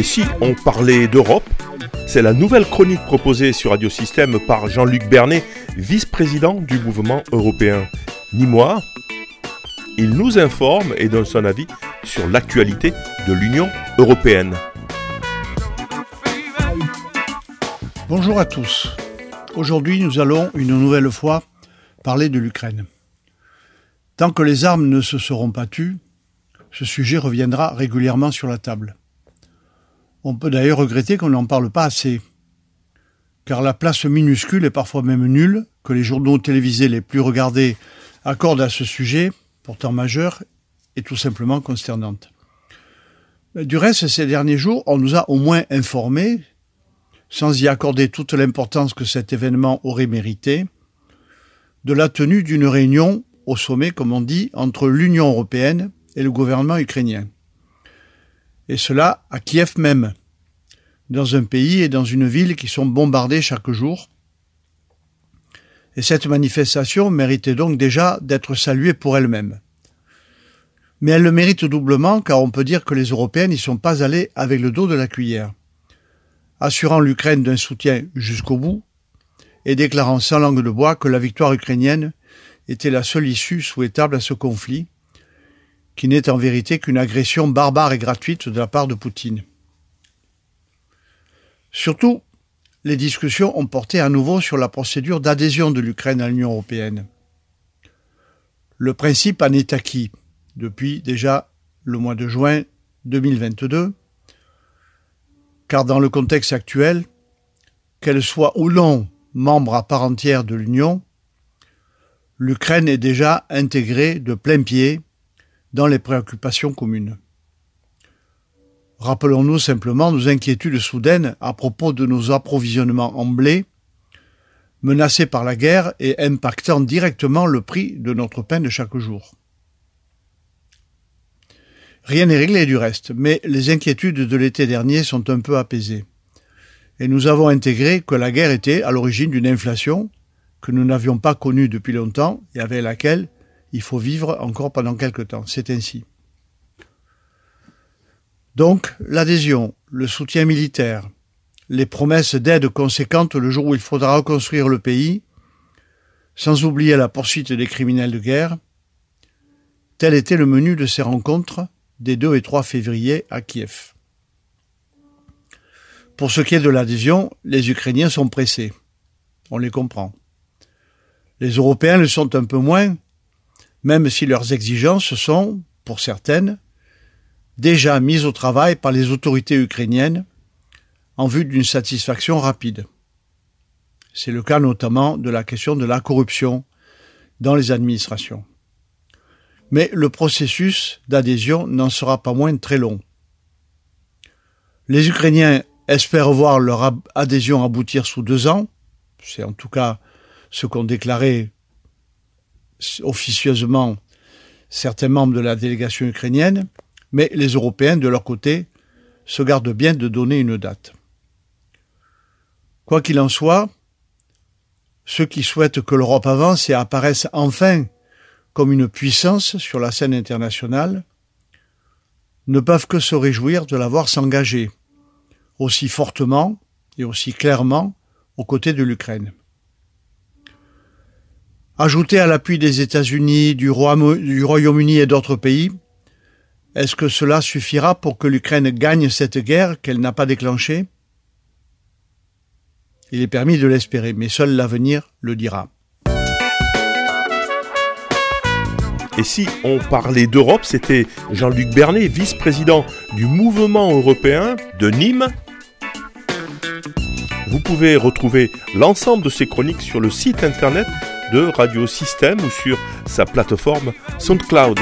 Et si on parlait d'Europe C'est la nouvelle chronique proposée sur Radio Système par Jean-Luc Bernet, vice-président du mouvement européen. Ni moi, il nous informe et donne son avis sur l'actualité de l'Union européenne. Bonjour à tous. Aujourd'hui, nous allons une nouvelle fois parler de l'Ukraine. Tant que les armes ne se seront pas tues, ce sujet reviendra régulièrement sur la table. On peut d'ailleurs regretter qu'on n'en parle pas assez, car la place minuscule et parfois même nulle que les journaux télévisés les plus regardés accordent à ce sujet, pourtant majeur, est tout simplement consternante. Du reste, ces derniers jours, on nous a au moins informés, sans y accorder toute l'importance que cet événement aurait mérité, de la tenue d'une réunion au sommet, comme on dit, entre l'Union européenne et le gouvernement ukrainien. Et cela à Kiev même, dans un pays et dans une ville qui sont bombardés chaque jour. Et cette manifestation méritait donc déjà d'être saluée pour elle-même. Mais elle le mérite doublement car on peut dire que les Européens n'y sont pas allés avec le dos de la cuillère, assurant l'Ukraine d'un soutien jusqu'au bout et déclarant sans langue de bois que la victoire ukrainienne était la seule issue souhaitable à ce conflit, qui n'est en vérité qu'une agression barbare et gratuite de la part de Poutine. Surtout, les discussions ont porté à nouveau sur la procédure d'adhésion de l'Ukraine à l'Union européenne. Le principe en est acquis depuis déjà le mois de juin 2022, car dans le contexte actuel, qu'elle soit ou non membre à part entière de l'Union, l'Ukraine est déjà intégrée de plein pied dans les préoccupations communes. Rappelons-nous simplement nos inquiétudes soudaines à propos de nos approvisionnements en blé, menacés par la guerre et impactant directement le prix de notre pain de chaque jour. Rien n'est réglé du reste, mais les inquiétudes de l'été dernier sont un peu apaisées. Et nous avons intégré que la guerre était à l'origine d'une inflation que nous n'avions pas connue depuis longtemps et avec laquelle il faut vivre encore pendant quelque temps. C'est ainsi. Donc, l'adhésion, le soutien militaire, les promesses d'aide conséquentes le jour où il faudra reconstruire le pays, sans oublier la poursuite des criminels de guerre, tel était le menu de ces rencontres des 2 et 3 février à Kiev. Pour ce qui est de l'adhésion, les Ukrainiens sont pressés. On les comprend. Les Européens le sont un peu moins, même si leurs exigences sont, pour certaines, déjà mises au travail par les autorités ukrainiennes en vue d'une satisfaction rapide. C'est le cas notamment de la question de la corruption dans les administrations. Mais le processus d'adhésion n'en sera pas moins très long. Les Ukrainiens espèrent voir leur adhésion aboutir sous deux ans, c'est en tout cas ce qu'ont déclaré officieusement certains membres de la délégation ukrainienne, mais les Européens, de leur côté, se gardent bien de donner une date. Quoi qu'il en soit, ceux qui souhaitent que l'Europe avance et apparaisse enfin comme une puissance sur la scène internationale ne peuvent que se réjouir de la voir s'engager aussi fortement et aussi clairement aux côtés de l'Ukraine. Ajouté à l'appui des États-Unis, du Royaume-Uni et d'autres pays, est-ce que cela suffira pour que l'Ukraine gagne cette guerre qu'elle n'a pas déclenchée? Il est permis de l'espérer, mais seul l'avenir le dira. Et si on parlait d'Europe, c'était Jean-Luc Bernet, vice-président du mouvement européen de Nîmes. Vous pouvez retrouver l'ensemble de ces chroniques sur le site internet de Radio Système ou sur sa plateforme SoundCloud.